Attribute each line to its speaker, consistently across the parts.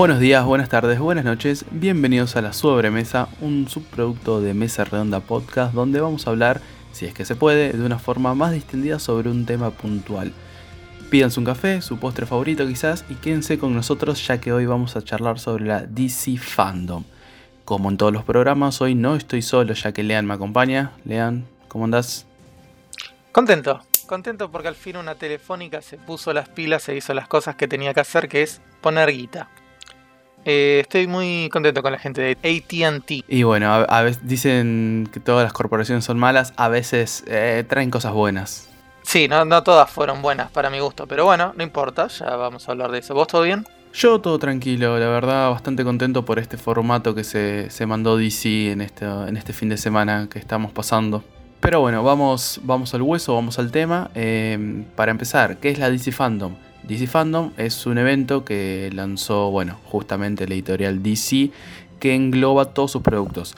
Speaker 1: Buenos días, buenas tardes, buenas noches, bienvenidos a la Sobremesa, un subproducto de Mesa Redonda Podcast donde vamos a hablar, si es que se puede, de una forma más distendida sobre un tema puntual. Pídanse un café, su postre favorito quizás, y quédense con nosotros ya que hoy vamos a charlar sobre la DC Fandom. Como en todos los programas, hoy no estoy solo ya que Lean me acompaña. Lean, ¿cómo andás?
Speaker 2: Contento, contento porque al fin una telefónica se puso las pilas e hizo las cosas que tenía que hacer, que es poner guita. Eh, estoy muy contento con la gente de ATT.
Speaker 1: Y bueno, a, veces dicen que todas las corporaciones son malas, a veces eh, traen cosas buenas.
Speaker 2: Sí, no, no todas fueron buenas para mi gusto, pero bueno, no importa, ya vamos a hablar de eso. ¿Vos todo bien?
Speaker 1: Yo todo tranquilo, la verdad bastante contento por este formato que se, mandó DC en este, en este fin de semana que estamos pasando. Pero bueno, vamos, vamos al hueso, vamos al tema. Eh, para empezar, ¿qué es la DC Fandom? DC Fandom es un evento que lanzó, bueno, justamente la editorial DC, que engloba todos sus productos.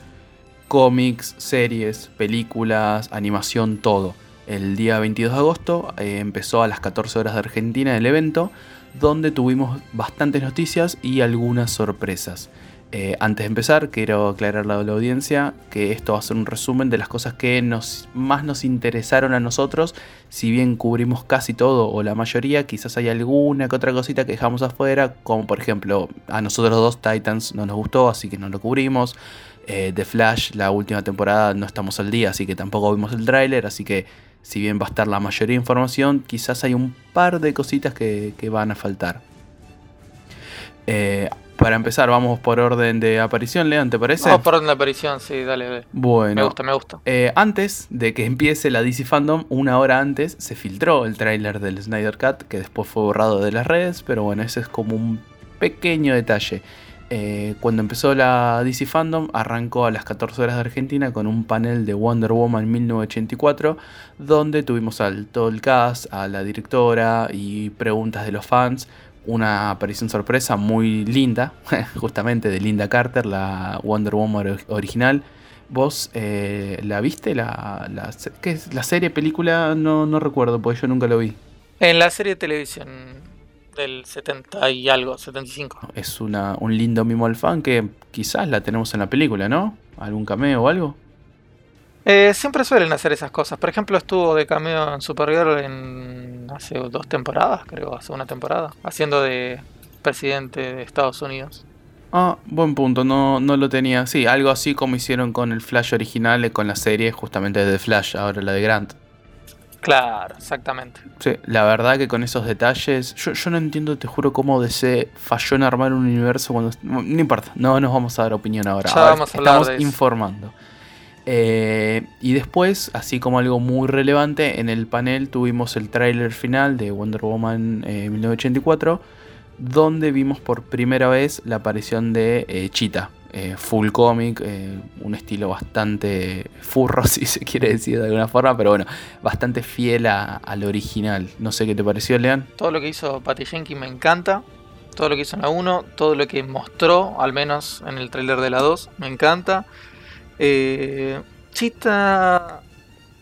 Speaker 1: Cómics, series, películas, animación, todo. El día 22 de agosto eh, empezó a las 14 horas de Argentina el evento, donde tuvimos bastantes noticias y algunas sorpresas. Eh, antes de empezar, quiero aclarar a la audiencia que esto va a ser un resumen de las cosas que nos, más nos interesaron a nosotros. Si bien cubrimos casi todo o la mayoría, quizás hay alguna que otra cosita que dejamos afuera, como por ejemplo a nosotros dos Titans no nos gustó, así que no lo cubrimos. Eh, The Flash, la última temporada, no estamos al día, así que tampoco vimos el tráiler, así que si bien va a estar la mayoría de información, quizás hay un par de cositas que, van a faltar. Eh, para empezar, vamos por orden de aparición, Lean, ¿te parece?
Speaker 2: Vamos por orden de aparición, sí, dale.
Speaker 1: Bueno.
Speaker 2: Me gusta, me gusta.
Speaker 1: Eh, antes de que empiece la DC Fandom, una hora antes, se filtró el tráiler del Snyder Cut, que después fue borrado de las redes, pero bueno, ese es como un pequeño detalle. Eh, cuando empezó la DC Fandom, arrancó a las 14 horas de Argentina con un panel de Wonder Woman 1984, donde tuvimos al todo el cast, a la directora y preguntas de los fans una aparición sorpresa muy linda, justamente de Linda Carter, la Wonder Woman original. ¿Vos eh, la viste? La, la, ¿qué es? ¿La serie, película? No, no recuerdo, porque yo nunca lo vi.
Speaker 2: En la serie de televisión del 70 y algo, 75.
Speaker 1: Es una, un lindo mimo al fan que quizás la tenemos en la película, ¿no? ¿Algún cameo o algo?
Speaker 2: Eh, siempre suelen hacer esas cosas. Por ejemplo, estuvo de cameo en Supergirl en hace dos temporadas, creo, hace una temporada, haciendo de presidente de Estados Unidos.
Speaker 1: Ah, buen punto, no, no lo tenía. Sí, algo así como hicieron con el Flash original y con la serie justamente de Flash, ahora la de Grant.
Speaker 2: Claro, exactamente.
Speaker 1: Sí, la verdad que con esos detalles, yo, yo no entiendo, te juro, cómo DC falló en armar un universo cuando... No, importa, no nos vamos a dar opinión ahora.
Speaker 2: vamos a
Speaker 1: estamos informando. Eh, y después, así como algo muy relevante, en el panel tuvimos el tráiler final de Wonder Woman 1984, eh, donde vimos por primera vez la aparición de eh, Cheetah, full comic, un estilo bastante furro, si se quiere decir de alguna forma, pero bueno, bastante fiel al original. No sé qué te pareció, Lean.
Speaker 2: Todo lo que hizo Patty Jenkins me encanta. Todo lo que hizo en la 1, todo lo que mostró, al menos en el tráiler de la 2, me encanta. Eh, Chita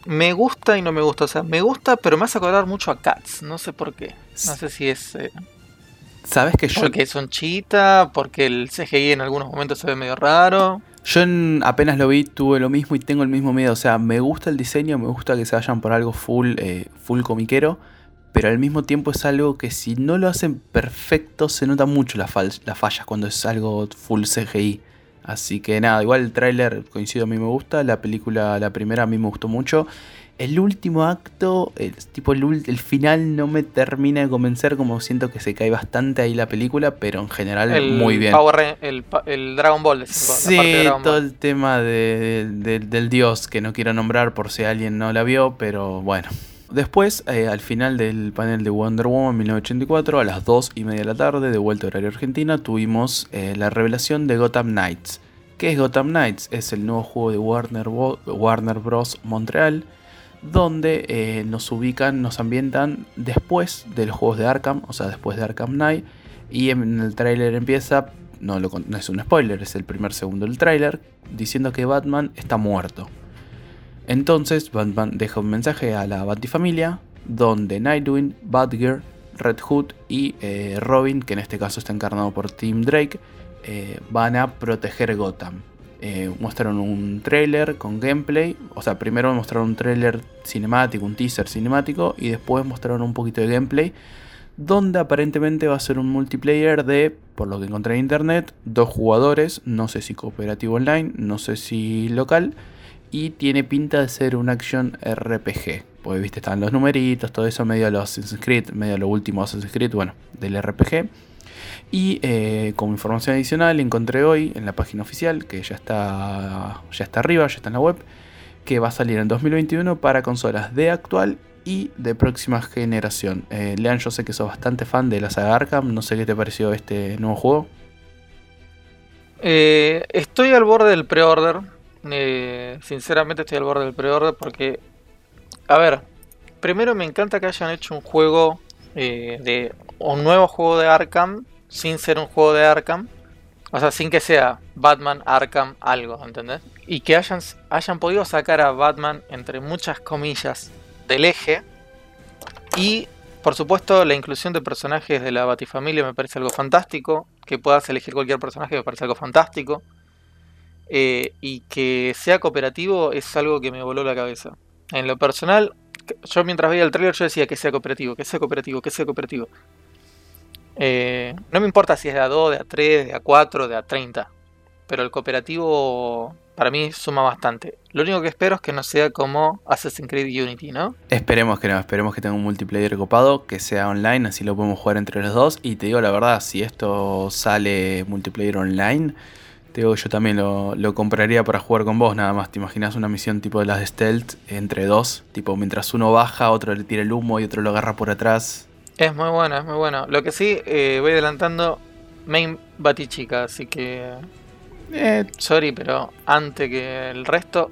Speaker 2: me gusta y no me gusta. O sea, me gusta, pero me hace acordar mucho a Cats. No sé por qué. No sé si es. Eh,
Speaker 1: ¿Sabes que yo.?
Speaker 2: Porque son chita, porque el CGI en algunos momentos se ve medio raro.
Speaker 1: Yo apenas lo vi, tuve lo mismo y tengo el mismo miedo. O sea, me gusta el diseño, me gusta que se vayan por algo full, eh, full comiquero. Pero al mismo tiempo es algo que si no lo hacen perfecto, se nota mucho las fallas cuando es algo full CGI. Así que nada, igual el tráiler coincido a mí me gusta, la película, la primera a mí me gustó mucho. El último acto, el, tipo el, final no me termina de convencer, como siento que se cae bastante ahí la película, pero en general muy bien.
Speaker 2: el, Dragon Ball.
Speaker 1: Sí, todo el tema del dios que no quiero nombrar por si alguien no la vio, pero bueno. Después, eh, al final del panel de Wonder Woman 1984, a las 2 y media de la tarde, de vuelta a horario argentina, tuvimos eh, la revelación de Gotham Knights. ¿Qué es Gotham Knights? Es el nuevo juego de Warner, Bros. Montreal, donde eh, nos ubican, nos ambientan después de los juegos de Arkham, o sea, después de Arkham Knight. Y en el tráiler empieza, no, no es un spoiler, es el primer segundo del tráiler, diciendo que Batman está muerto. Entonces Batman deja un mensaje a la Batifamilia donde Nightwing, Batgirl, Red Hood y eh, Robin, que en este caso está encarnado por Tim Drake, eh, van a proteger Gotham. mostraron un trailer con gameplay, o sea, primero mostraron un trailer cinemático, un teaser cinemático, y después mostraron un poquito de gameplay, donde aparentemente va a ser un multiplayer de, por lo que encontré en internet, dos jugadores, no sé si cooperativo online, no sé si local, y tiene pinta de ser un action RPG. Pues viste, están los numeritos, todo eso medio los Assassin's Creed, medio de lo último Assassin's Creed, bueno, del RPG. Y eh, como información adicional encontré hoy en la página oficial, que ya está, ya está arriba, ya está en la web, que va a salir en 2021 para consolas de actual y de próxima generación. Eh, Lean, yo sé que sos bastante fan de la saga Arkham, no sé qué te pareció este nuevo juego.
Speaker 2: Eh, estoy al borde del pre-order, eh, sinceramente estoy al borde del pre-order porque, a ver, primero me encanta que hayan hecho un juego eh, de un nuevo juego de Arkham sin ser un juego de Arkham, o sea, sin que sea Batman Arkham algo, ¿entendés? Y que hayan, hayan podido sacar a Batman entre muchas comillas del eje y por supuesto, la inclusión de personajes de la Batifamilia me parece algo fantástico. Que puedas elegir cualquier personaje me parece algo fantástico. Eh, y que sea cooperativo es algo que me voló la cabeza. En lo personal, yo mientras veía el trailer yo decía que sea cooperativo, que sea cooperativo, que sea cooperativo. Eh, no me importa si es de A2, de A3, de A4, de A30. Pero el cooperativo para mí suma bastante. Lo único que espero es que no sea como Assassin's Creed Unity, ¿no?
Speaker 1: Esperemos que no, esperemos que tenga un multiplayer copado, que sea online, así lo podemos jugar entre los dos. Y te digo la verdad, si esto sale multiplayer online, te digo, yo también lo, compraría para jugar con vos, nada más. ¿Te imaginas una misión tipo de las de Stealth entre dos? Tipo, mientras uno baja, otro le tira el humo y otro lo agarra por atrás.
Speaker 2: Es muy bueno, es muy bueno. Lo que sí, eh, voy adelantando, main batichica, así que... Eh, sorry, pero antes que el resto,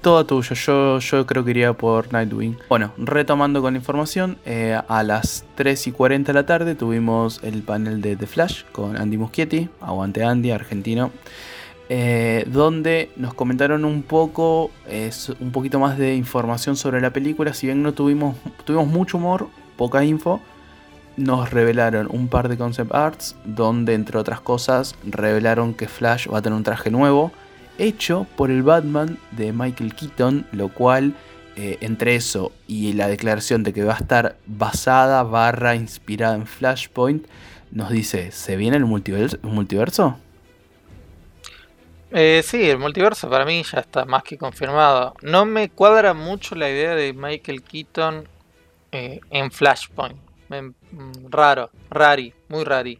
Speaker 1: todo tuyo, yo, yo creo que iría por Nightwing. Bueno, retomando con la información, eh, a las 3 y 40 de la tarde tuvimos el panel de The Flash con Andy Muschietti, aguante Andy, argentino. Eh, donde nos comentaron un poco, un poquito más de información sobre la película. Si bien no tuvimos, tuvimos mucho humor, poca info, nos revelaron un par de concept arts donde, entre otras cosas, revelaron que Flash va a tener un traje nuevo hecho por el Batman de Michael Keaton, lo cual eh, entre eso y la declaración de que va a estar basada, barra, inspirada en Flashpoint, nos dice, ¿se viene el multiverso?
Speaker 2: Eh, sí, el multiverso para mí ya está más que confirmado. No me cuadra mucho la idea de Michael Keaton eh, en Flashpoint. Mm, raro, rari, muy rari.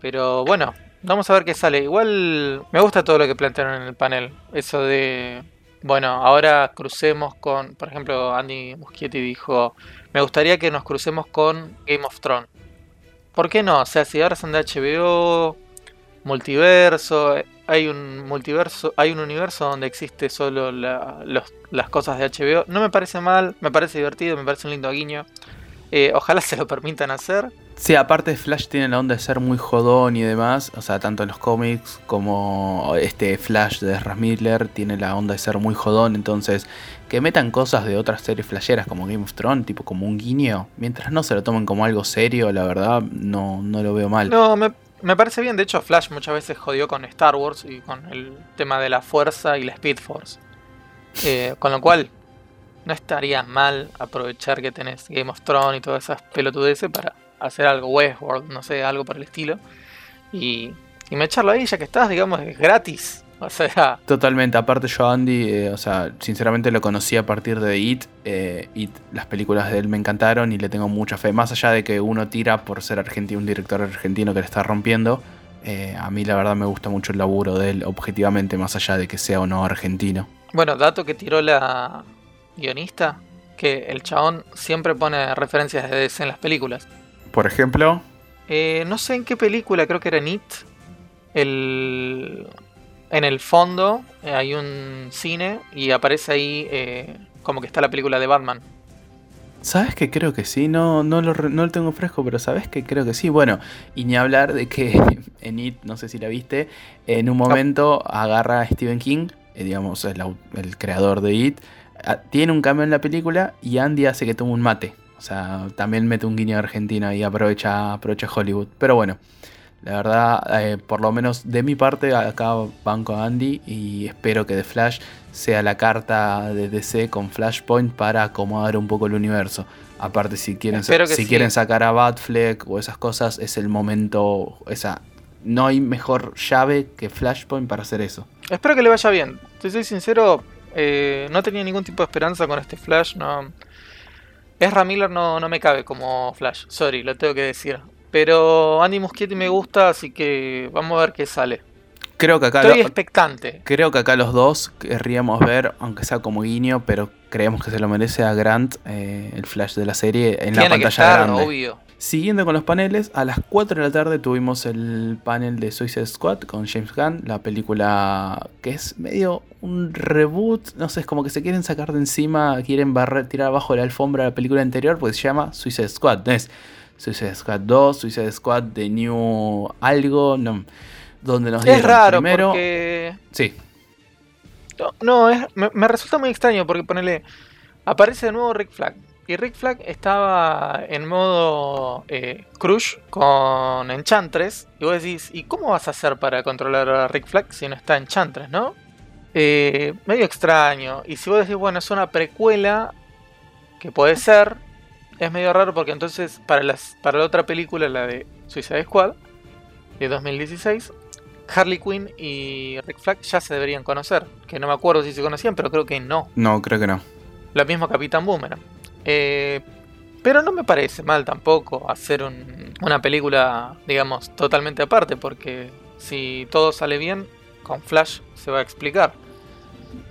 Speaker 2: Pero bueno, Vamos a ver qué sale. Igual me gusta todo lo que plantearon en el panel. Eso de, bueno, ahora crucemos con, por ejemplo, Andy Muschietti dijo, me gustaría que nos crucemos con Game of Thrones. ¿Por qué no? O sea, si ahora son de HBO, multiverso, hay un multiverso, hay un universo donde existe solo las cosas de HBO. No me parece mal, me parece divertido, me parece un lindo guiño. Eh, ojalá se lo permitan hacer.
Speaker 1: Sí, aparte Flash tiene la onda de ser muy jodón y demás, o sea, tanto en los cómics como este Flash de Ezra tiene la onda de ser muy jodón, entonces que metan cosas de otras series flasheras como Game of Thrones, tipo como un guiño, mientras no se lo tomen como algo serio, la verdad, no, no lo veo mal.
Speaker 2: No, me, me parece bien, de hecho Flash muchas veces jodió con Star Wars y con el tema de la fuerza y la Speed Force. Eh, con lo cual, no estaría mal aprovechar que tenés Game of Thrones y todas esas pelotudeces para hacer algo Westworld, no sé, algo por el estilo. Y, y me echarlo ahí ya que estás, digamos, es gratis. O sea.
Speaker 1: Totalmente, aparte yo Andy, eh, o sea, sinceramente lo conocí a partir de It. Eh, It, las películas de él me encantaron y le tengo mucha fe. Más allá de que uno tira por ser argentino, un director argentino que le está rompiendo. Eh, a mí la verdad me gusta mucho el laburo de él, objetivamente, más allá de que sea o no argentino.
Speaker 2: Bueno, dato que tiró la guionista, que el chabón siempre pone referencias de DC en las películas.
Speaker 1: Por ejemplo.
Speaker 2: Eh, no sé en qué película, creo que era It. El, en el fondo eh, hay un cine y aparece ahí eh, como que está la película de Batman.
Speaker 1: ¿Sabes que creo que sí? No, no, lo, no lo tengo fresco, pero ¿sabes que creo que sí? Bueno, y ni hablar de que en It, no sé si la viste, en un momento agarra a Stephen King, digamos, el, el creador de It, tiene un cambio en la película y Andy hace que tome un mate O sea, también mete un guiño a Argentina y aprovecha, aprovecha Hollywood. Pero bueno, la verdad, eh, por lo menos de mi parte, acá banco a Andy y espero que The Flash sea la carta de DC con Flashpoint para acomodar un poco el universo. Aparte, si quieren, si quieren sacar a Batfleck o esas cosas, es el momento. Esa, no hay mejor llave que Flashpoint para hacer eso.
Speaker 2: Espero que le vaya bien. Te soy sincero, eh, no tenía ningún tipo de esperanza con este Flash. No. Ezra Miller no, no me cabe como Flash. Sorry, lo tengo que decir. Pero Andy Muschietti me gusta, así que vamos a ver qué sale.
Speaker 1: Creo que acá
Speaker 2: Estoy expectante.
Speaker 1: Creo que acá los dos querríamos ver, aunque sea como guiño, pero creemos que se lo merece a Grant, eh, el flash de la serie, en la pantalla grande. Obvio. Siguiendo con los paneles, a las 4 de la tarde tuvimos el panel de Suicide Squad con James Gunn, la película que es medio un reboot, no sé, es como que se quieren sacar de encima, quieren barrer, tirar abajo de la alfombra la película anterior, pues se llama Suicide Squad, no es Suicide Squad 2, Suicide Squad de New algo, no donde nos
Speaker 2: es raro primero. Porque...
Speaker 1: Sí.
Speaker 2: No, me, resulta muy extraño porque ponele. Aparece de nuevo Rick Flag. Y Rick Flag estaba en modo eh, Crush con Enchantress. Y vos decís, ¿y cómo vas a hacer para controlar a Rick Flag si no está Enchantress, no? Eh, medio extraño. Y si vos decís, bueno, es una precuela, que puede ser, es medio raro porque entonces para, las, para la otra película, la de Suicide Squad, de 2016, Harley Quinn y Rick Flag ya se deberían conocer. Que no me acuerdo si se conocían, pero creo que no.
Speaker 1: No, creo que no.
Speaker 2: La misma Capitán Boomerang. Eh, pero no me parece mal tampoco hacer una película, digamos, totalmente aparte, porque si todo sale bien, con Flash se va a explicar.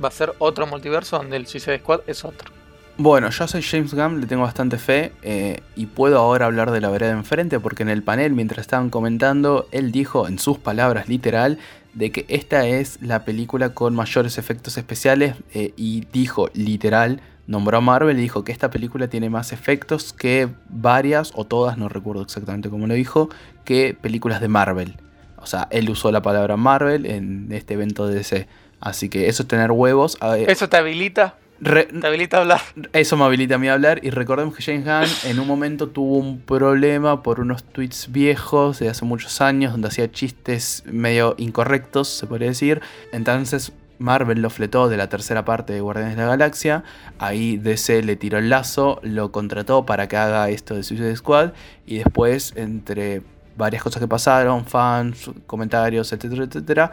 Speaker 2: Va a ser otro multiverso donde el Suicide Squad es otro.
Speaker 1: Bueno, yo soy James Gunn, le tengo bastante fe eh, y puedo ahora hablar de la vereda enfrente porque en el panel, mientras estaban comentando, él dijo en sus palabras literal de que esta es la película con mayores efectos especiales eh, y dijo literal, nombró a Marvel y dijo que esta película tiene más efectos que varias o todas, no recuerdo exactamente cómo lo dijo, que películas de Marvel. O sea, él usó la palabra Marvel en este evento de DC. Así que eso es tener huevos.
Speaker 2: ¿Eso te habilita?
Speaker 1: te
Speaker 2: habilita a hablar.
Speaker 1: Eso me habilita a mí a hablar. Y recordemos que James Gunn en un momento tuvo un problema por unos tweets viejos de hace muchos años, donde hacía chistes medio incorrectos, se podría decir. Entonces Marvel lo fletó de la tercera parte de Guardianes de la Galaxia. Ahí DC le tiró el lazo, lo contrató para que haga esto de Suicide Squad. Y después, entre varias cosas que pasaron, fans, comentarios, etcétera, etcétera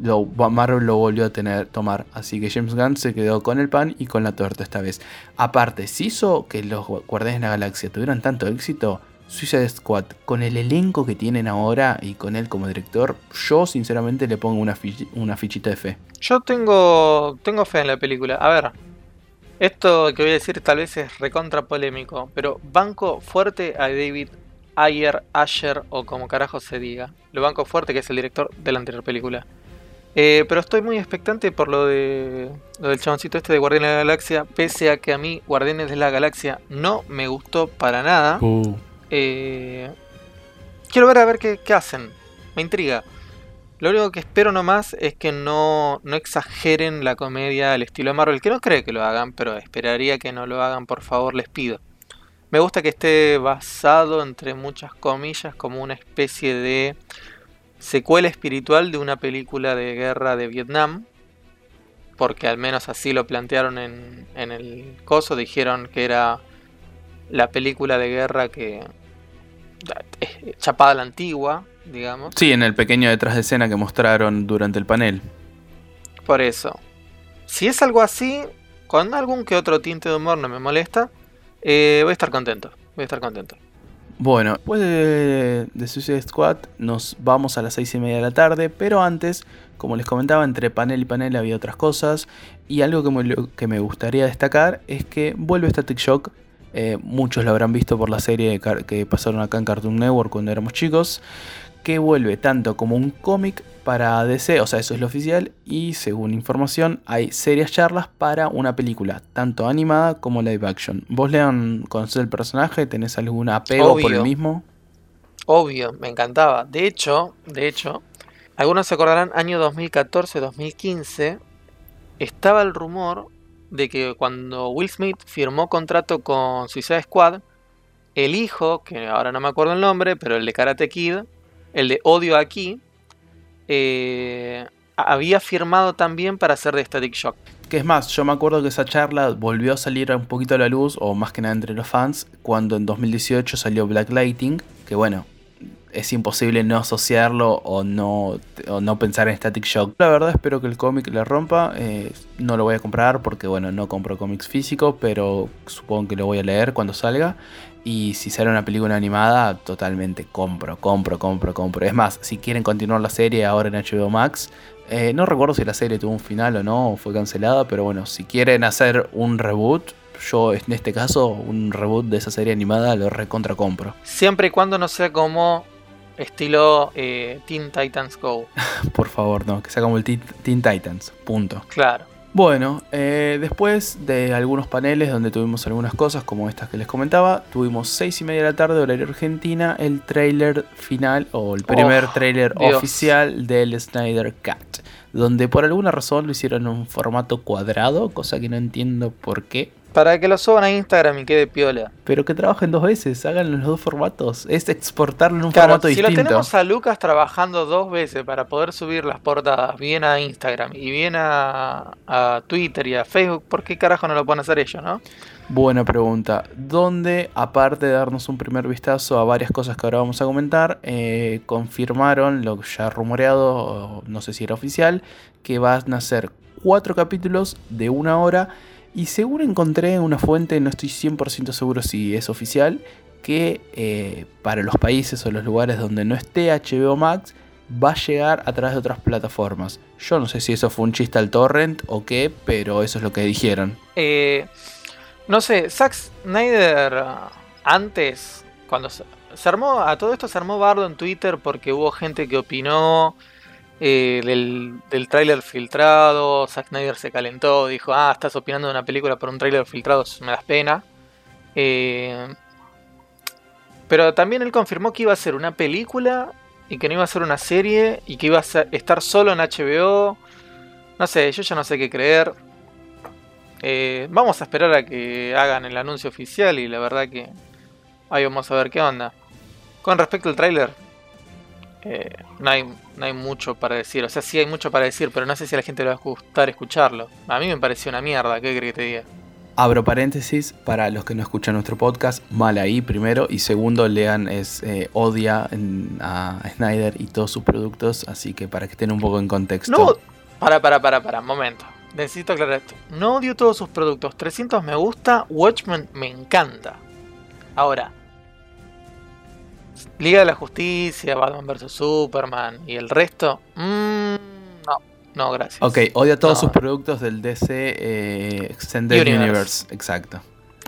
Speaker 1: lo, Marvel lo volvió a tener, tomar. Así que James Gunn se quedó con el pan y con la torta esta vez. Aparte, si hizo que los Guardianes de la Galaxia tuvieran tanto éxito, Suicide Squad, con el elenco que tienen ahora y con él como director, yo sinceramente le pongo una, una fichita de fe.
Speaker 2: Yo tengo, tengo fe en la película. A ver, esto que voy a decir tal vez es recontra polémico, pero banco fuerte a David Ayer, Asher o como carajo se diga. Lo banco fuerte que es el director de la anterior película. Eh, pero estoy muy expectante por lo de lo del chaboncito este de Guardianes de la Galaxia, pese a que a mí Guardianes de la Galaxia no me gustó para nada. Uh. Eh, quiero ver a ver qué, hacen. Me intriga. Lo único que espero nomás es que no, no exageren la comedia al estilo de Marvel, que no creo que lo hagan, pero esperaría que no lo hagan, por favor, les pido. Me gusta que esté basado, entre muchas comillas, como una especie de secuela espiritual de una película de guerra de Vietnam, porque al menos así lo plantearon en, el coso, dijeron que era la película de guerra que chapada la antigua, digamos.
Speaker 1: Sí, en el pequeño detrás de escena que mostraron durante el panel.
Speaker 2: Por eso. Si es algo así, con algún que otro tinte de humor no me molesta, eh, voy a estar contento. Voy a estar contento.
Speaker 1: Bueno, después de, Suicide Squad nos vamos a las 6 y media de la tarde, pero antes, como les comentaba, entre panel y panel había otras cosas. Y algo que me, que me gustaría destacar es que vuelve Static Shock. Eh, muchos lo habrán visto por la serie que pasaron acá en Cartoon Network cuando éramos chicos que vuelve tanto como un cómic para DC, o sea, eso es lo oficial, y según información hay serias charlas para una película, tanto animada como live action. ¿Vos, Leon, conocés el personaje? ¿Tenés algún apego por el mismo?
Speaker 2: Obvio, me encantaba. De hecho, de hecho, algunos se acordarán, año 2014-2015, estaba el rumor de que cuando Will Smith firmó contrato con Suicide Squad, el hijo, que ahora no me acuerdo el nombre, pero el de Karate Kid, el de Odio aquí, eh, había firmado también para hacer de Static Shock.
Speaker 1: Que es más, yo me acuerdo que esa charla volvió a salir un poquito a la luz, o más que nada entre los fans, cuando en 2018 salió Black Lighting, que bueno, es imposible no asociarlo o no, no pensar en Static Shock. La verdad espero que el cómic le rompa. Eh, no lo voy a comprar porque bueno, no compro cómics físicos, pero supongo que lo voy a leer cuando salga. Y si sale una película animada, totalmente compro, compro, compro, compro. Es más, si quieren continuar la serie ahora en HBO Max, eh, no recuerdo si la serie tuvo un final o no, o fue cancelada, pero bueno, si quieren hacer un reboot, yo en este caso, un reboot de esa serie animada lo recontra compro.
Speaker 2: Siempre y cuando no sea como estilo eh, Teen Titans Go.
Speaker 1: Por favor, no, que sea como el Teen, Titans, punto.
Speaker 2: Claro.
Speaker 1: Bueno, eh, después de algunos paneles donde tuvimos algunas cosas como estas que les comentaba, tuvimos 6 y media de la tarde, horario argentina, el trailer final o el primer oh, trailer oficial del Snyder Cut, donde por alguna razón lo hicieron en un formato cuadrado, cosa que no entiendo por qué.
Speaker 2: Para que lo suban a Instagram y quede piola.
Speaker 1: Pero que trabajen dos veces, hagan los dos formatos. Es exportarlo en un formato distinto. Si
Speaker 2: lo tenemos a Lucas trabajando dos veces para poder subir las portadas bien a Instagram y bien a, Twitter y a Facebook, ¿por qué carajo no lo pueden hacer ellos, no?
Speaker 1: Buena pregunta. ¿Dónde, aparte de darnos un primer vistazo a varias cosas que ahora vamos a comentar, eh, confirmaron lo ya rumoreado, no sé si era oficial, que van a ser cuatro capítulos de una hora y seguro encontré una fuente, no estoy 100% seguro si es oficial, que eh, para los países o los lugares donde no esté HBO Max va a llegar a través de otras plataformas. Yo no sé si eso fue un chiste al torrent o qué, pero eso es lo que dijeron.
Speaker 2: Eh, no sé, Zack Snyder ah, antes, cuando se, armó, a todo esto se armó bardo en Twitter porque hubo gente que opinó eh, del, del tráiler filtrado, Zack Snyder se calentó, dijo, ah, estás opinando de una película por un tráiler filtrado, me das pena. Eh, pero también él confirmó que iba a ser una película y que no iba a ser una serie y que iba a estar solo en HBO. No sé, yo ya no sé qué creer. Eh, vamos a esperar a que hagan el anuncio oficial y la verdad que ahí vamos a ver qué onda. Con respecto al tráiler, eh, no, hay, no hay mucho para decir. O sea, sí hay mucho para decir, pero no sé si a la gente le va a gustar escucharlo. A mí me pareció una mierda, ¿qué crees que te diga?
Speaker 1: Abro paréntesis para los que no escuchan nuestro podcast, mal ahí primero y segundo lean es eh, odia a Snyder y todos sus productos, así que para que estén un poco en contexto.
Speaker 2: No, para, para, para, para, momento. Necesito aclarar esto. No odio todos sus productos. 300 me gusta, Watchmen me encanta. Ahora, Liga de la Justicia, Batman vs. Superman y el resto, mmm, no, no, gracias.
Speaker 1: Ok, odia todos sus productos del DC eh, Extended Universe. Exacto.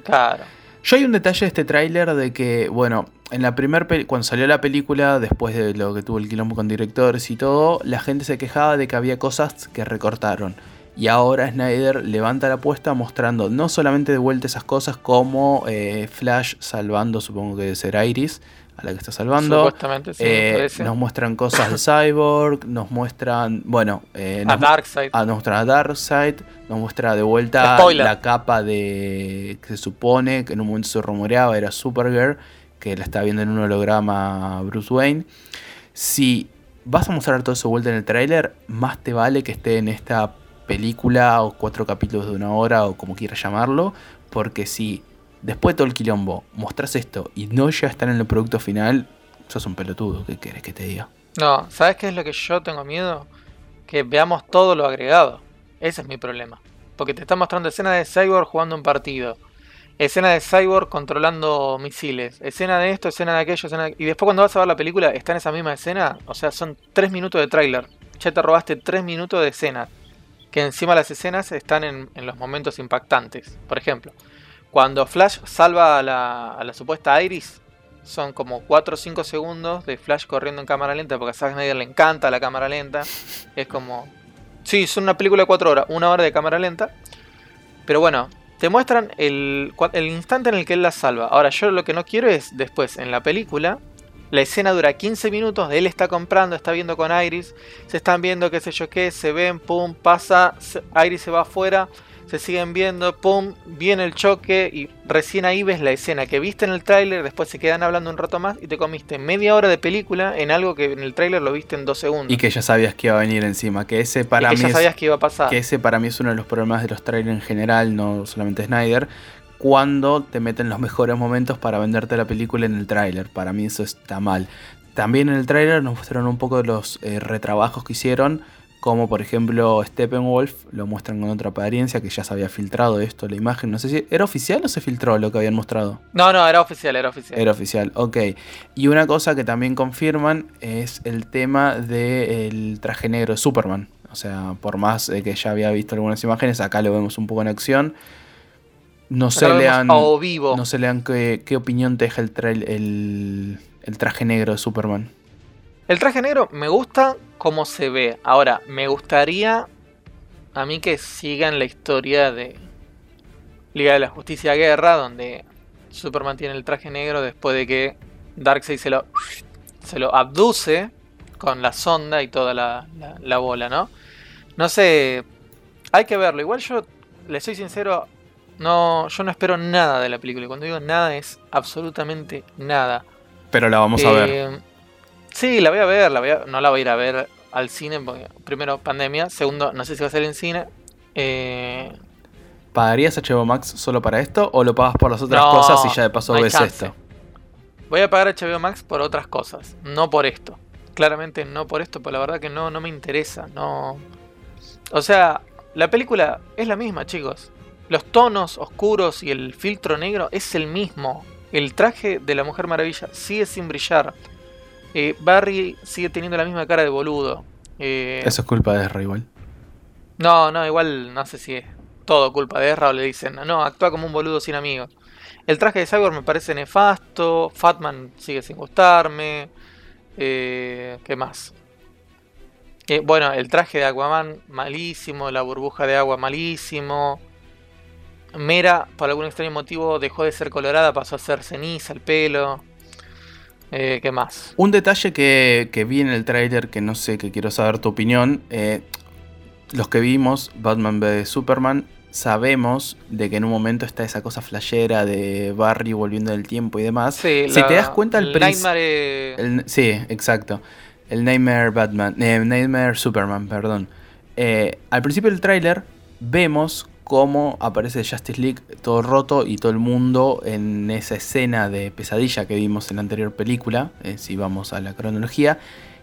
Speaker 2: Claro.
Speaker 1: Yo hay un detalle de este tráiler de que, bueno, en la primera cuando salió la película, después de lo que tuvo el quilombo con directores y todo, la gente se quejaba de que había cosas que recortaron. Y ahora Snyder levanta la apuesta mostrando no solamente de vuelta esas cosas como eh, Flash salvando, supongo que de ser Iris, a la que está salvando. Eh, nos muestran cosas de Cyborg, nos muestran, bueno,
Speaker 2: eh, a Darkseid.
Speaker 1: nos muestran a Darkseid, nos muestra de vuelta la capa de que se supone que en un momento se rumoreaba era Supergirl, que la está viendo en un holograma Bruce Wayne. Si vas a mostrar todo eso vuelta en el tráiler, más te vale que esté en esta película o cuatro capítulos de una hora o como quieras llamarlo, porque si después de todo el quilombo, mostrás esto y no ya están en el producto final, sos un pelotudo, ¿qué quieres que te diga?
Speaker 2: No, ¿sabes qué es lo que yo tengo miedo? Que veamos todo lo agregado. Ese es mi problema. Porque te está mostrando escena de Cyborg jugando un partido. Escena de Cyborg controlando misiles. Escena de esto, escena de aquello, escena Y después cuando vas a ver la película, está en esa misma escena. O sea, son 3 minutos de tráiler. Ya te robaste 3 minutos de escena. Que encima las escenas están en los momentos impactantes. Por ejemplo, cuando Flash salva a la, supuesta Iris, son como 4 o 5 segundos de Flash corriendo en cámara lenta, porque a Zack Snyder le encanta la cámara lenta. Es como. Sí, son una película de 4 horas, una hora de cámara lenta. Pero bueno, te muestran el, instante en el que él la salva. Ahora, yo lo que no quiero es después, en la película, La escena dura 15 minutos, él está comprando, está viendo con Iris, se están viendo qué sé yo qué, se ven, pum, pasa, Iris se va afuera, se siguen viendo, pum, viene el choque y recién ahí ves la escena que viste en el tráiler, después se quedan hablando un rato más y te comiste media hora de película en algo que en el tráiler lo viste en dos segundos.
Speaker 1: Y que ya sabías que iba a venir encima, que ese para
Speaker 2: y que
Speaker 1: mí
Speaker 2: ya sabías que iba a pasar.
Speaker 1: que ese para mí es uno de los problemas de los trailers en general, no solamente Snyder, cuando te meten los mejores momentos para venderte la película en el tráiler. Para mí eso está mal. También en el tráiler nos mostraron un poco de los eh, retrabajos que hicieron como por ejemplo Steppenwolf, lo muestran con otra apariencia que ya se había filtrado esto, la imagen. No sé si era oficial o se filtró lo que habían mostrado.
Speaker 2: No, no, era oficial, era oficial.
Speaker 1: Era oficial, ok. Y una cosa que también confirman es el tema del traje negro de Superman. O sea, por más que ya había visto algunas imágenes, acá lo vemos un poco en acción. No sé, lean,
Speaker 2: vivo.
Speaker 1: no se lean qué, qué opinión te deja el, trail, el, el traje negro de Superman.
Speaker 2: El traje negro me gusta como se ve. Ahora, me gustaría a mí que sigan la historia de Liga de la Justicia Guerra, donde Superman tiene el traje negro después de que Darkseid se lo, se lo abduce con la sonda y toda la, la bola, ¿no? No sé, hay que verlo. Igual yo, le soy sincero, no, yo no espero nada de la película. Y cuando digo nada es absolutamente nada.
Speaker 1: Pero la vamos a ver.
Speaker 2: Eh, Sí, la voy a ver, la voy no la voy a ir a ver al cine, porque primero pandemia, segundo no sé si va a ser en cine. Eh...
Speaker 1: ¿Pagarías HBO Max solo para esto o lo pagas por las otras cosas y ya de paso ves esto?
Speaker 2: Voy a pagar HBO Max por otras cosas, no por esto. Claramente no por esto, pero la verdad que no, no me interesa, no. O sea, la película es la misma, chicos. Los tonos oscuros y el filtro negro es el mismo. El traje de la Mujer Maravilla sigue sin brillar. Eh, Barry sigue teniendo la misma cara de boludo.
Speaker 1: Eh, Eso es culpa de Ezra igual.
Speaker 2: No, no, igual no sé si es todo culpa de Ezra o le dicen, no, actúa como un boludo sin amigos. El traje de Cyborg me parece nefasto, Fatman sigue sin gustarme. Eh, ¿Qué más? bueno, el traje de Aquaman malísimo, la burbuja de agua malísimo. Mera, por algún extraño motivo, dejó de ser colorada, pasó a ser ceniza el pelo. Eh, ¿Qué más?
Speaker 1: Un detalle que, vi en el tráiler que no sé, que quiero saber tu opinión. Eh, los que vimos Batman v Superman sabemos de que en un momento está esa cosa flashera de Barry volviendo del tiempo y demás.
Speaker 2: si
Speaker 1: te das cuenta
Speaker 2: el,
Speaker 1: Nightmare... sí, exacto. El Nightmare Batman, eh, Nightmare Superman, perdón. al principio del tráiler vemos cómo aparece Justice League todo roto y todo el mundo en esa escena de pesadilla que vimos en la anterior película, eh, si vamos a la cronología.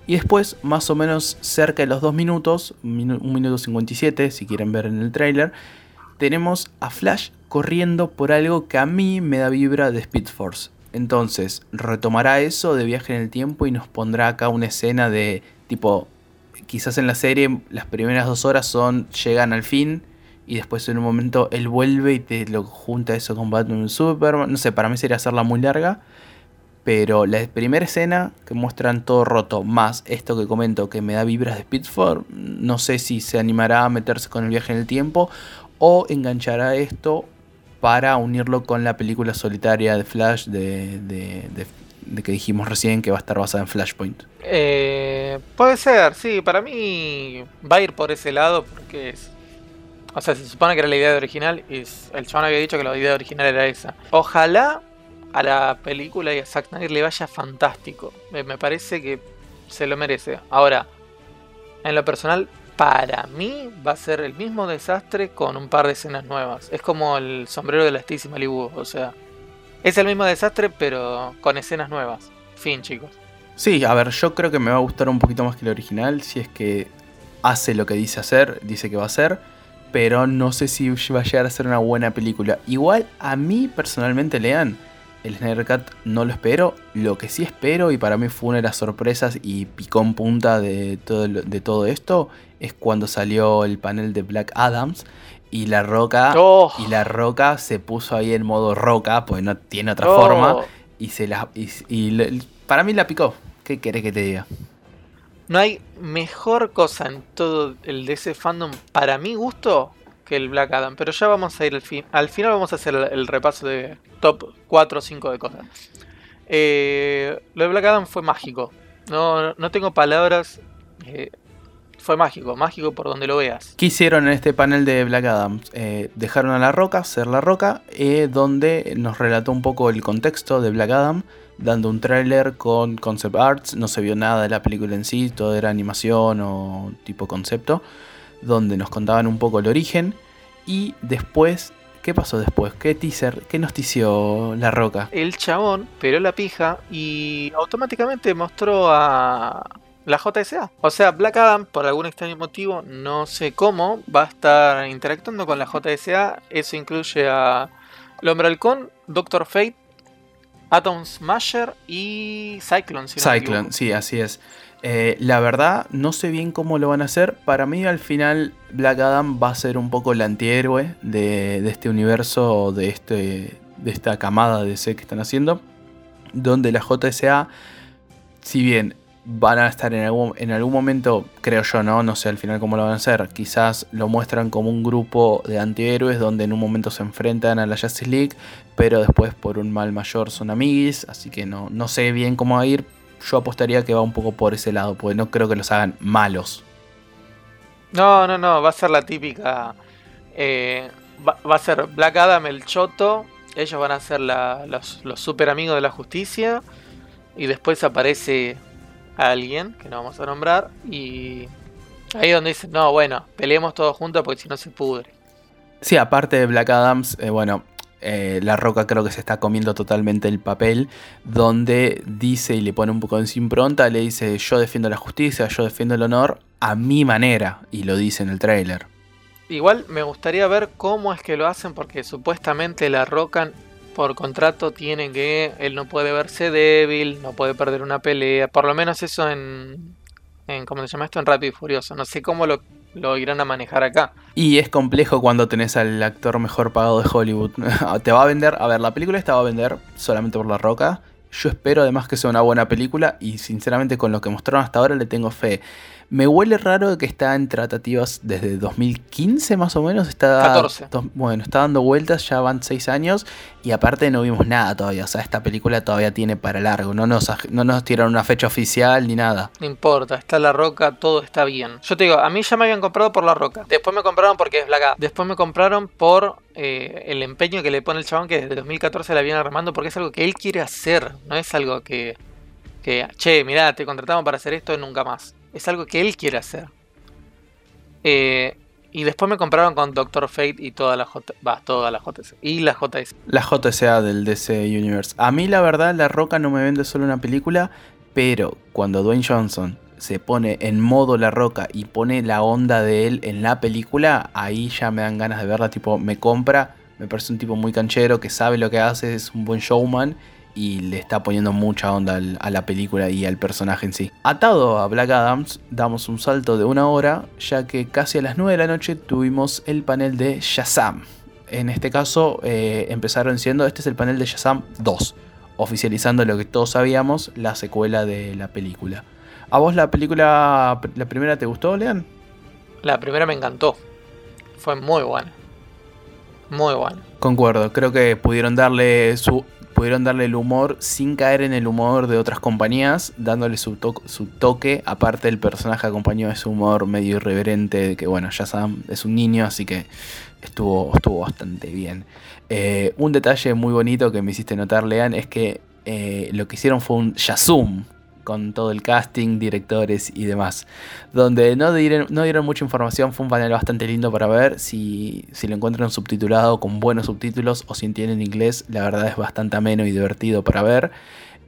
Speaker 1: Y después, más o menos cerca de los 2 minutos, 1 minuto 57, si quieren ver en el trailer, tenemos a Flash corriendo por algo que a mí me da vibra de Speed Force. Entonces, retomará eso de viaje en el tiempo y nos pondrá acá una escena de tipo, quizás en la serie las primeras dos horas son, llegan al fin y después en un momento él vuelve y te lo junta eso con Batman Superman. No sé, para mí sería hacerla muy larga. Pero la primera escena que muestran todo roto, más esto que comento que me da vibras de Speedford, no sé si se animará a meterse con el viaje en el tiempo o enganchará esto para unirlo con la película solitaria de Flash de, de, que dijimos recién que va a estar basada en Flashpoint.
Speaker 2: Eh, puede ser, sí, para mí va a ir por ese lado porque es o sea, se supone que era la idea original y el chabón había dicho que la idea original era esa. Ojalá a la película y a Zack Snyder le vaya fantástico. Me parece que se lo merece. Ahora, en lo personal, para mí va a ser el mismo desastre con un par de escenas nuevas. Es como el sombrero de la Stacy Malibu. O sea, es el mismo desastre, pero con escenas nuevas. Fin, chicos.
Speaker 1: Sí, a ver, yo creo que me va a gustar un poquito más que el original. Si es que hace lo que dice hacer, dice que va a hacer pero no sé si va a llegar a ser una buena película. Igual a mí personalmente, lean, el Snyder Cut no lo espero. Lo que sí espero, y para mí fue una de las sorpresas y picón punta de todo, de todo esto, es cuando salió el panel de Black Adams. Y la roca.
Speaker 2: Oh.
Speaker 1: Y la roca se puso ahí en modo roca, pues no tiene otra forma. Oh. Y se la. Y, para mí la picó. ¿Qué querés que te diga?
Speaker 2: No hay mejor cosa en todo el DC fandom, para mi gusto, que el Black Adam. Pero ya vamos a ir al fin. Al final vamos a hacer el, repaso de top 4 o 5 de cosas. Eh, lo de Black Adam fue mágico. No, no tengo palabras. Eh, fue mágico, mágico por donde lo veas.
Speaker 1: ¿Qué hicieron en este panel de Black Adam? Eh, dejaron a La Roca ser La Roca, donde nos relató un poco el contexto de Black Adam, dando un tráiler con concept arts. No se vio nada de la película en sí, todo era animación o tipo concepto, donde nos contaban un poco el origen. Y después ¿Qué pasó después? ¿Qué teaser? ¿Qué nos tició La Roca?
Speaker 2: El chabón pero la pija y automáticamente mostró a la JSA. O sea, Black Adam, por algún extraño motivo, no sé cómo, va a estar interactuando con la JSA. Eso incluye a El Hombre Halcón, Doctor Fate, Atom Smasher y Cyclone.
Speaker 1: Cyclone, sí, así es. Eh, la verdad, no sé bien cómo lo van a hacer. Para mí, al final, Black Adam va a ser un poco el antihéroe de, este universo, de, este, de esta camada de DC que están haciendo. Donde la JSA, si bien van a estar en algún, en algún momento, creo yo, ¿no? No sé al final cómo lo van a hacer. Quizás lo muestran como un grupo de antihéroes donde en un momento se enfrentan a la Justice League, pero después por un mal mayor son amiguis. Así que no, no sé bien cómo va a ir yo apostaría que va un poco por ese lado, porque no creo que los hagan malos.
Speaker 2: No, no, no, va a ser la típica. Eh, va, a ser Black Adam el choto. Ellos van a ser los, super amigos de la justicia. Y después aparece alguien que no vamos a nombrar. Y ahí es donde dicen: No, bueno, peleemos todos juntos porque si no se pudre.
Speaker 1: Sí, aparte de Black Adams, eh, bueno, eh, la Roca creo que se está comiendo totalmente el papel, donde dice y le pone un poco en su impronta, le dice yo defiendo la justicia, yo defiendo el honor a mi manera, y lo dice en el tráiler.
Speaker 2: Igual me gustaría ver cómo es que lo hacen, porque supuestamente la Roca por contrato tiene que, él no puede verse débil, no puede perder una pelea, por lo menos eso en, ¿cómo se llama esto? En Rápido y Furioso, no sé cómo lo lo irán a manejar acá.
Speaker 1: Y es complejo cuando tenés al actor mejor pagado de Hollywood. Te va a vender, a ver, la película esta va a vender solamente por la roca. Yo espero además que sea una buena película y sinceramente con lo que mostraron hasta ahora le tengo fe. Me huele raro que está en tratativas desde 2015 más o menos. Está,
Speaker 2: 14.
Speaker 1: bueno, está dando vueltas, ya van 6 años y aparte no vimos nada todavía. O sea, esta película todavía tiene para largo. No nos, no nos tiraron una fecha oficial ni nada.
Speaker 2: No importa, está La Roca, todo está bien. Yo te digo, a mí ya me habían comprado por La Roca. Después me compraron porque es Black Después me compraron por eh, el empeño que le pone el chabón que desde 2014 la viene armando porque es algo que él quiere hacer. No es algo que, que che, mirá, te contratamos para hacer esto y nunca más. Es algo que él quiere hacer. Eh, y después me compraron con Doctor Fate y toda la J. Va, toda la JSA. Y la JSA.
Speaker 1: La JSA del DC Universe. A mí, la verdad, La Roca no me vende solo una película. Pero cuando Dwayne Johnson se pone en modo La Roca y pone la onda de él en la película, ahí ya me dan ganas de verla. Tipo, me compra. Me parece un tipo muy canchero que sabe lo que hace, es un buen showman y le está poniendo mucha onda a la película y al personaje en sí. Atado a Black Adams, damos un salto de una hora, ya que casi a las 9 de la noche tuvimos el panel de Shazam. En este caso eh, empezaron siendo, este es el panel de Shazam 2, oficializando lo que todos sabíamos, la secuela de la película. ¿A vos la película, la primera te gustó, Lean?
Speaker 2: La primera me encantó, fue muy buena. Muy buena.
Speaker 1: Concuerdo, creo que pudieron darle su pudieron darle el humor sin caer en el humor de otras compañías, dándole su, toque, aparte del personaje acompañó de su humor medio irreverente, que bueno, ya saben, es un niño, así que estuvo, estuvo bastante bien. Eh, un detalle muy bonito que me hiciste notar, Lean, es que eh, lo que hicieron fue un Yasum con todo el casting, directores y demás. Donde no dieron, mucha información, fue un panel bastante lindo para ver. Si, si lo encuentran subtitulado con buenos subtítulos o si entienden inglés, la verdad es bastante ameno y divertido para ver.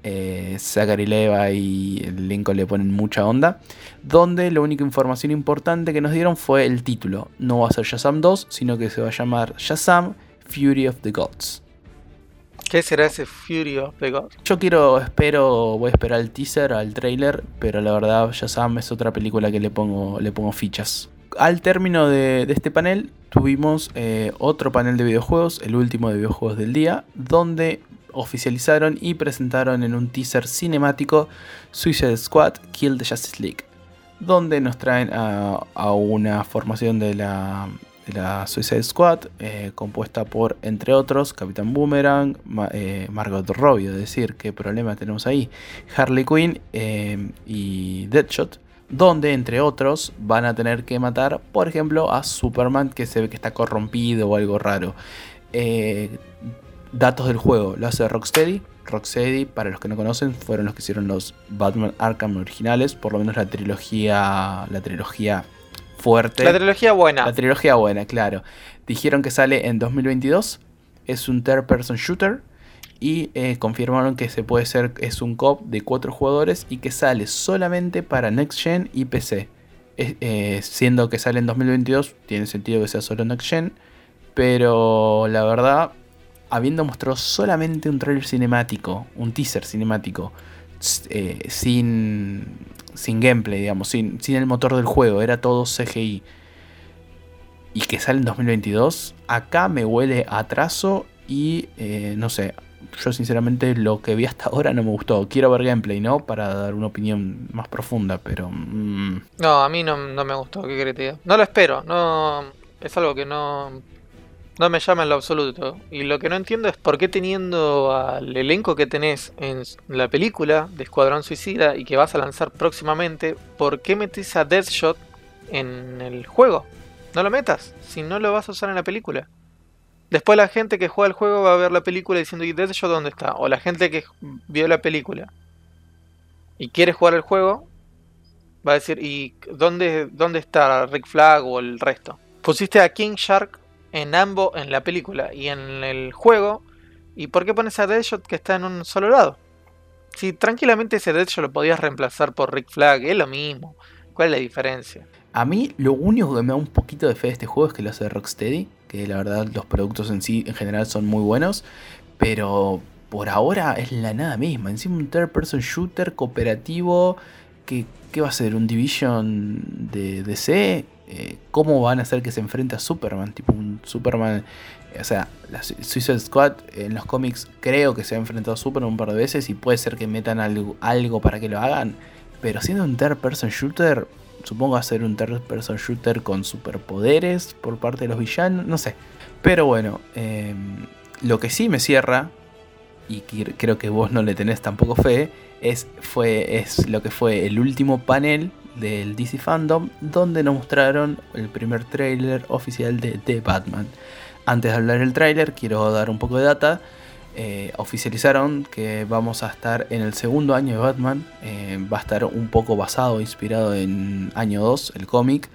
Speaker 1: Eh, Zachary Leva y Lincoln le ponen mucha onda. Donde la única información importante que nos dieron fue el título. No va a ser Shazam 2, sino que se va a llamar Shazam Fury of the Gods.
Speaker 2: ¿Qué será ese the Gods?
Speaker 1: Yo quiero, espero, voy a esperar el teaser, al trailer, pero la verdad Shazam es otra película que le pongo, le pongo fichas. Al término de, este panel tuvimos eh, otro panel de videojuegos, el último de videojuegos del día, donde oficializaron y presentaron en un teaser cinemático Suicide Squad Kill the Justice League, donde nos traen a una formación de la de la Suicide Squad, eh, compuesta por, entre otros, Capitán Boomerang, eh, Margot Robbie, es decir, qué problema tenemos ahí, Harley Quinn y Deadshot, donde, entre otros, van a tener que matar, por ejemplo, a Superman, que se ve que está corrompido o algo raro. datos del juego, lo hace Rocksteady, Rocksteady, para los que no conocen, fueron los que hicieron los Batman Arkham originales, por lo menos la trilogía, la trilogía fuerte.
Speaker 2: La trilogía buena.
Speaker 1: La trilogía buena, claro. Dijeron que sale en 2022, es un third person shooter y eh, confirmaron que se puede ser es un cop de cuatro jugadores y que sale solamente para Next Gen y PC. Eh, siendo que sale en 2022, tiene sentido que sea solo Next Gen, pero la verdad habiendo mostrado solamente un trailer cinemático, un teaser cinemático, eh, sin, sin gameplay, digamos, sin, sin el motor del juego, era todo CGI, y que sale en 2022, acá me huele a atraso y eh, no sé, yo sinceramente lo que vi hasta ahora no me gustó. Quiero ver gameplay, ¿no? Para dar una opinión más profunda, pero... Mm.
Speaker 2: No, a mí no, me gustó, ¿qué crees? No lo espero, no... Es algo que no, no me llama en lo absoluto. Y lo que no entiendo es por qué teniendo al elenco que tenés en la película de Escuadrón Suicida y que vas a lanzar próximamente, ¿por qué metes a Deathshot en el juego? No lo metas, si no lo vas a usar en la película. Después la gente que juega el juego va a ver la película diciendo, ¿y Deathshot dónde está? O la gente que vio la película y quiere jugar el juego, va a decir, ¿y dónde, dónde está Rick Flag o el resto? Pusiste a King Shark en ambos, en la película y en el juego. ¿Y por qué pones a Deadshot que está en un solo lado? Si tranquilamente ese Deadshot lo podías reemplazar por Rick Flag, es lo mismo. ¿Cuál es la diferencia?
Speaker 1: A mí lo único que me da un poquito de fe de este juego es que lo hace Rocksteady, que la verdad los productos en sí en general son muy buenos, pero por ahora es la nada misma. Encima un third person shooter cooperativo que ¿qué va a ser? ¿Un Division de DC? Eh, cómo van a hacer que se enfrente a Superman, tipo un Superman, eh, o sea, Suicide Squad en los cómics creo que se ha enfrentado a Superman un par de veces y puede ser que metan algo, para que lo hagan, pero siendo un third person shooter, supongo ser un third person shooter con superpoderes por parte de los villanos, no sé. Pero bueno, em, lo que sí me cierra, y creo que vos no le tenés tampoco fe, es, fue, es lo que fue el último panel del DC Fandom, donde nos mostraron el primer trailer oficial de The Batman. Antes de hablar del trailer, quiero dar un poco de data. Eh, oficializaron que vamos a estar en el segundo año de Batman. Eh, va a estar un poco basado, inspirado en año 2, el cómic.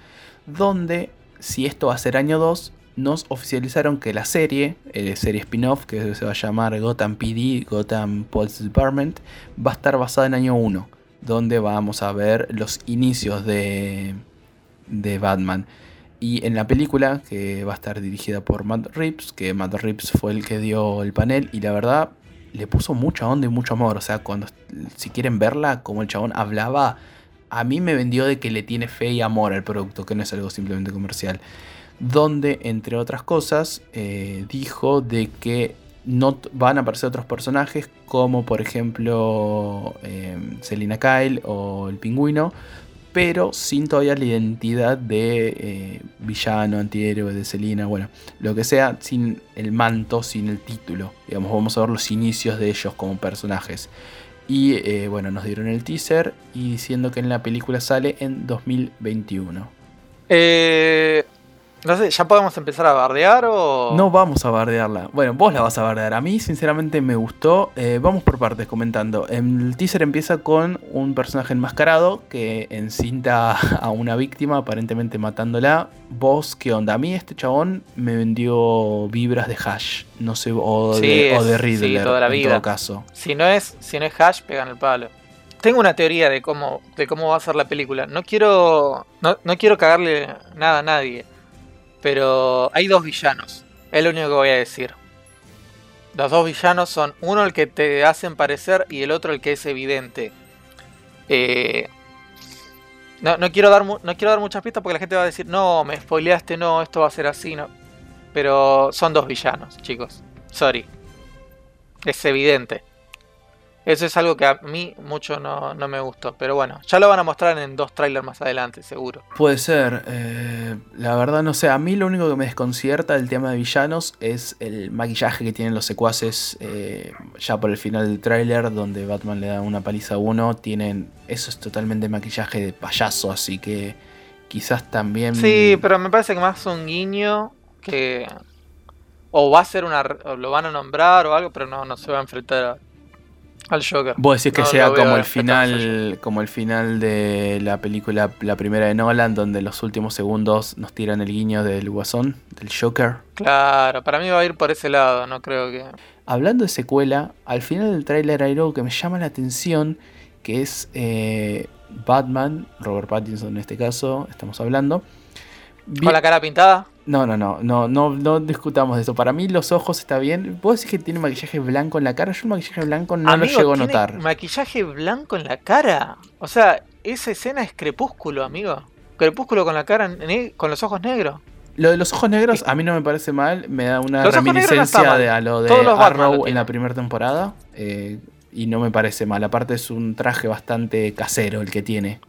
Speaker 1: Donde, si esto va a ser año 2, nos oficializaron que la serie, eh, serie spin-off, que se va a llamar Gotham PD, Gotham Police Department, va a estar basada en año 1 donde vamos a ver los inicios de, de Batman. Y en la película, que va a estar dirigida por Matt Reeves, que Matt Reeves fue el que dio el panel, y la verdad le puso mucha onda y mucho amor. O sea, cuando si quieren verla, como el chabón hablaba, a mí me vendió de que le tiene fe y amor al producto, que no es algo simplemente comercial. Donde, entre otras cosas, eh, dijo de que no van a aparecer otros personajes como por ejemplo em, Selina Kyle o el pingüino, pero sin todavía la identidad de eh, villano, antihéroe, de Selina, bueno, lo que sea, sin el manto, sin el título. Digamos, vamos a ver los inicios de ellos como personajes. Y eh, bueno, nos dieron el teaser y diciendo que en la película sale en 2021.
Speaker 2: Eh, no sé, ¿ya podemos empezar a bardear o...?
Speaker 1: No vamos a bardearla. Bueno, vos la vas a bardear. A mí, sinceramente, me gustó. Eh, vamos por partes comentando. El teaser empieza con un personaje enmascarado que encinta a una víctima, aparentemente matándola. Vos, ¿qué onda? A mí este chabón me vendió vibras de Hash. No sé, o, de, o de Riddler,
Speaker 2: toda la vida.
Speaker 1: en todo caso.
Speaker 2: Si no es, si no es Hash, pegan el palo. Tengo una teoría de cómo, de cómo va a ser la película. No quiero, no, no quiero cagarle nada a nadie. Pero hay dos villanos. Es lo único que voy a decir. Los dos villanos son uno el que te hacen parecer y el otro el que es evidente. Eh, no, quiero dar, no quiero dar muchas pistas porque la gente va a decir, no, me spoileaste, no, esto va a ser así, no. Pero son dos villanos, chicos. Sorry. Es evidente. Eso es algo que a mí mucho no, no me gustó. Pero bueno, ya lo van a mostrar en dos trailers más adelante, seguro.
Speaker 1: Puede ser. eh, la verdad no sé. A mí lo único que me desconcierta del tema de villanos es el maquillaje que tienen los secuaces eh, ya por el final del tráiler donde Batman le da una paliza a uno. Tienen... Eso es totalmente maquillaje de payaso, así que quizás también...
Speaker 2: Sí, pero me parece que más un guiño que. O va a ser una. o lo van a nombrar o algo, pero no, no se va a enfrentar a- al Joker.
Speaker 1: Vos decís que
Speaker 2: No,
Speaker 1: sea como el final, como el final de la película, la primera de Nolan, donde en los últimos segundos nos tiran el guiño del Guasón, del Joker.
Speaker 2: Claro, para mí va a ir por ese lado, no creo que.
Speaker 1: Hablando de secuela, al final del tráiler hay algo que me llama la atención, que es eh, Batman, Robert Pattinson en este caso, estamos hablando.
Speaker 2: Con la cara pintada.
Speaker 1: No, no, no, no, no, no discutamos de eso. Para mí los ojos está bien. Vos decís que tiene maquillaje blanco en la cara. Yo el maquillaje blanco no
Speaker 2: Amigo,
Speaker 1: lo llego a notar.
Speaker 2: Maquillaje blanco en la cara. O sea, esa escena es crepúsculo, amigo. Crepúsculo con la cara, con los ojos negros.
Speaker 1: Lo de los ojos negros a mí no me parece mal, me da una
Speaker 2: Los no
Speaker 1: reminiscencia de a lo de
Speaker 2: lo
Speaker 1: Arrow en la primera temporada eh, y no me parece mal. Aparte es un traje bastante casero el que tiene.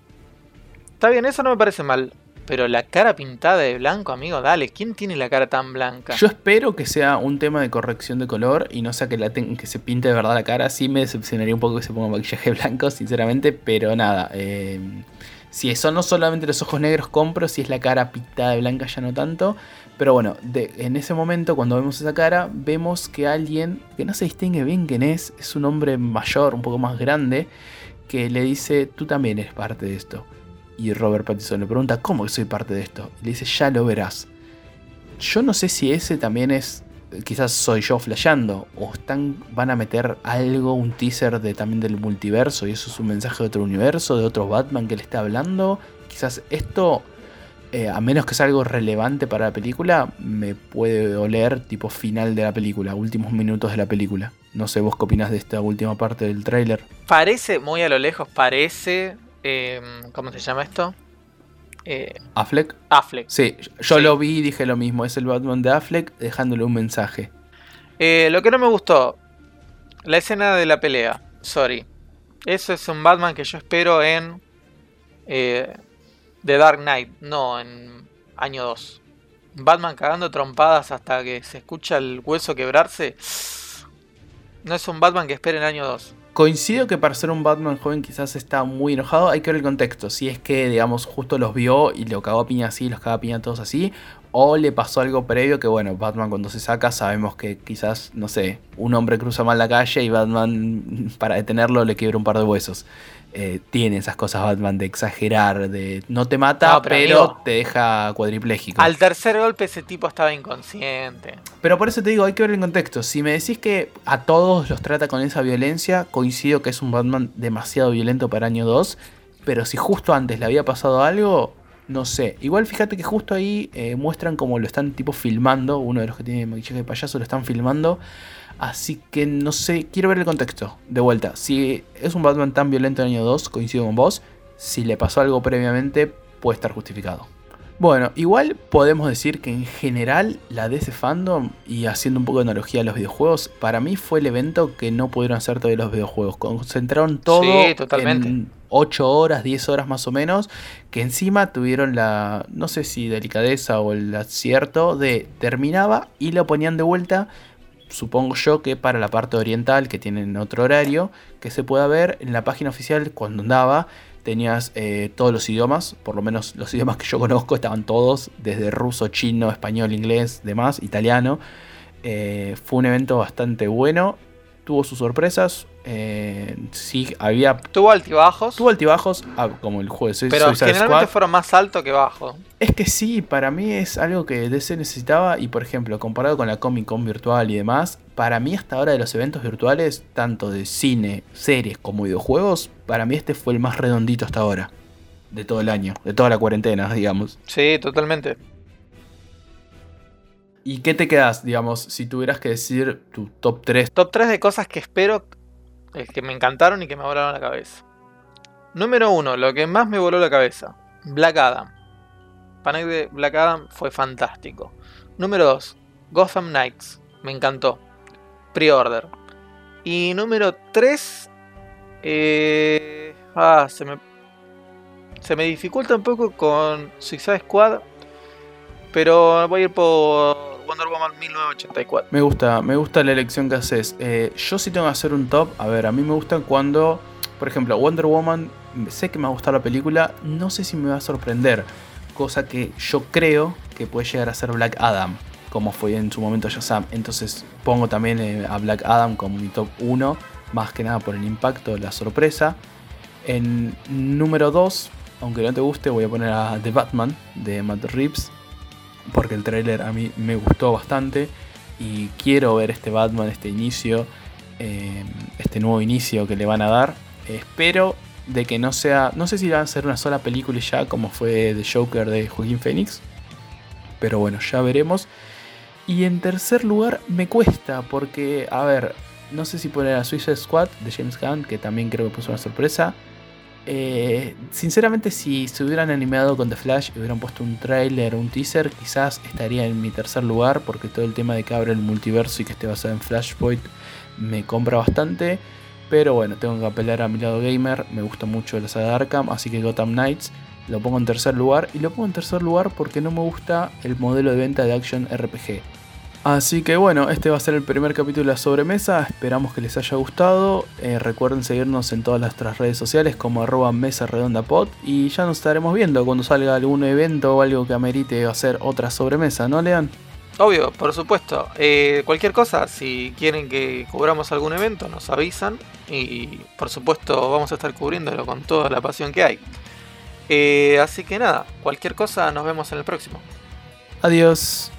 Speaker 2: Está bien, eso no me parece mal. Pero la cara pintada de blanco, amigo, dale. ¿Quién tiene la cara tan blanca?
Speaker 1: Yo espero que sea un tema de corrección de color y no sea que, que se pinte de verdad la cara. Sí me decepcionaría un poco que se ponga maquillaje blanco, sinceramente, pero nada. eh, si son no solamente los ojos negros, compro. Si es la cara pintada de blanca, ya no tanto. Pero bueno, de- en ese momento, cuando vemos esa cara, vemos que alguien que no se distingue bien quién es, es un hombre mayor, un poco más grande, que le dice: Tú también eres parte de esto. Y Robert Pattinson le pregunta: ¿Cómo soy parte de esto? Y le dice: Ya lo verás. Yo no sé si ese también es. Quizás soy yo flasheando. O están, van a meter algo, un teaser de, también del multiverso. Y eso es un mensaje de otro universo, de otro Batman que le está hablando. Quizás esto, eh, a menos que sea algo relevante para la película, me puede oler tipo final de la película, últimos minutos de la película. No sé vos qué opinás de esta última parte del tráiler.
Speaker 2: Parece, muy a lo lejos, parece. Eh, ¿Cómo se llama esto? Eh,
Speaker 1: ¿Affleck?
Speaker 2: Affleck.
Speaker 1: Sí, yo
Speaker 2: Sí.
Speaker 1: lo vi y dije lo mismo. Es el Batman de Affleck dejándole un mensaje.
Speaker 2: Eh, lo que no me gustó, la escena de la pelea. Sorry. Eso es un Batman que yo espero en eh, The Dark Knight, no en año 2. Batman cagando trompadas hasta que se escucha el hueso quebrarse. No es un Batman que espere en año 2.
Speaker 1: Coincido que para ser un Batman joven quizás está muy enojado. Hay que ver el contexto. Si es que, digamos, justo los vio y lo cagó a piña así, los cagó a piña todos así. O le pasó algo previo que, bueno, Batman cuando se saca sabemos que quizás, no sé, un hombre cruza mal la calle y Batman para detenerlo le quiebra un par de huesos. Eh, tiene esas cosas Batman de exagerar, de no te mata,
Speaker 2: No, pero,
Speaker 1: pero,
Speaker 2: amigo,
Speaker 1: te deja cuadripléjico.
Speaker 2: Al tercer golpe ese tipo estaba inconsciente.
Speaker 1: Pero por eso te digo, hay que ver el contexto. Si me decís que a todos los trata con esa violencia, coincido que es un Batman demasiado violento para año 2. Pero si justo antes le había pasado algo, no sé. Igual fíjate que justo ahí eh, muestran como lo están tipo filmando. Uno de los que tiene maquillaje de payaso lo están filmando. Así que no sé, quiero ver el contexto. De vuelta, si es un Batman tan violento en año 2, coincido con vos. Si le pasó algo previamente, puede estar justificado. Bueno, igual podemos decir que en general la DC Fandom, y haciendo un poco de analogía a los videojuegos, para mí fue el evento que no pudieron hacer todavía los videojuegos. Concentraron todo
Speaker 2: Sí, totalmente.
Speaker 1: en 8 horas, 10 horas más o menos, que encima tuvieron la, no sé si delicadeza o el acierto de terminaba y lo ponían de vuelta. Supongo yo que para la parte oriental, que tienen otro horario, que se pueda ver en la página oficial cuando andaba tenías eh, todos los idiomas, por lo menos los idiomas que yo conozco estaban todos, desde ruso, chino, español, inglés, demás, italiano. Eh, fue un evento bastante bueno, tuvo sus sorpresas, eh, sí, había...
Speaker 2: Tuvo altibajos,
Speaker 1: Tuvo altibajos, ah, como el juego de
Speaker 2: pero
Speaker 1: Suicide
Speaker 2: generalmente
Speaker 1: Squad.
Speaker 2: fueron más alto que bajo.
Speaker 1: Es que sí, para mí es algo que DC necesitaba y por ejemplo, comparado con la Comic Con virtual y demás, para mí hasta ahora de los eventos virtuales, tanto de cine, series como videojuegos, para mí este fue el más redondito hasta ahora. De todo el año, de toda la cuarentena, digamos.
Speaker 2: Sí, totalmente.
Speaker 1: ¿Y qué te quedas, digamos, si tuvieras que decir tu top 3?
Speaker 2: Top 3 de cosas que espero, eh, que me encantaron y que me volaron la cabeza. Número 1, lo que más me voló la cabeza. Black Adam. Panel de Black Adam fue fantástico. Número 2, Gotham Knights. Me encantó. Pre-order. Y número 3, Eh, ah, se me, se me dificulta un poco con Suicide Squad, pero voy a ir por Wonder Woman 1984.
Speaker 1: Me gusta, me gusta la elección que haces. Eh, yo sí tengo que hacer un top. A ver, a mí me gusta cuando, por ejemplo, Wonder Woman, sé que me va a la película, no sé si me va a sorprender. Cosa que yo creo que puede llegar a ser Black Adam, como fue en su momento Shazam. Entonces pongo también eh, a Black Adam como mi top 1, más que nada por el impacto, la sorpresa. En número 2, aunque no te guste, voy a poner a The Batman de Matt Reeves, porque el tráiler a mí me gustó bastante y quiero ver este Batman, este inicio, eh, este nuevo inicio que le van a dar. Espero de que no sea, no sé si va a ser una sola película ya como fue The Joker de Joaquín Phoenix, pero bueno, ya veremos. Y en tercer lugar me cuesta porque, a ver, no sé si poner a Suicide Squad de James Gunn, que también creo que puso una sorpresa. Eh, sinceramente, si se hubieran animado con The Flash y hubieran puesto un trailer, un teaser, quizás estaría en mi tercer lugar, porque todo el tema de que abre el multiverso y que esté basado en Flashpoint me compra bastante. Pero bueno, tengo que apelar a mi lado gamer, me gusta mucho la saga de Arkham, así que Gotham Knights lo pongo en tercer lugar. Y lo pongo en tercer lugar porque no me gusta el modelo de venta de Action RPG. Así que bueno, este va a ser el primer capítulo de la sobremesa, esperamos que les haya gustado, eh, recuerden seguirnos en todas nuestras redes sociales como arroba mesa redonda pod y ya nos estaremos viendo cuando salga algún evento o algo que amerite hacer otra sobremesa, ¿no Lean?
Speaker 2: Obvio, por supuesto. Eh, cualquier cosa, si quieren que cubramos algún evento, nos avisan y por supuesto vamos a estar cubriéndolo con toda la pasión que hay. Eh, así que nada, cualquier cosa, nos vemos en el próximo.
Speaker 1: Adiós.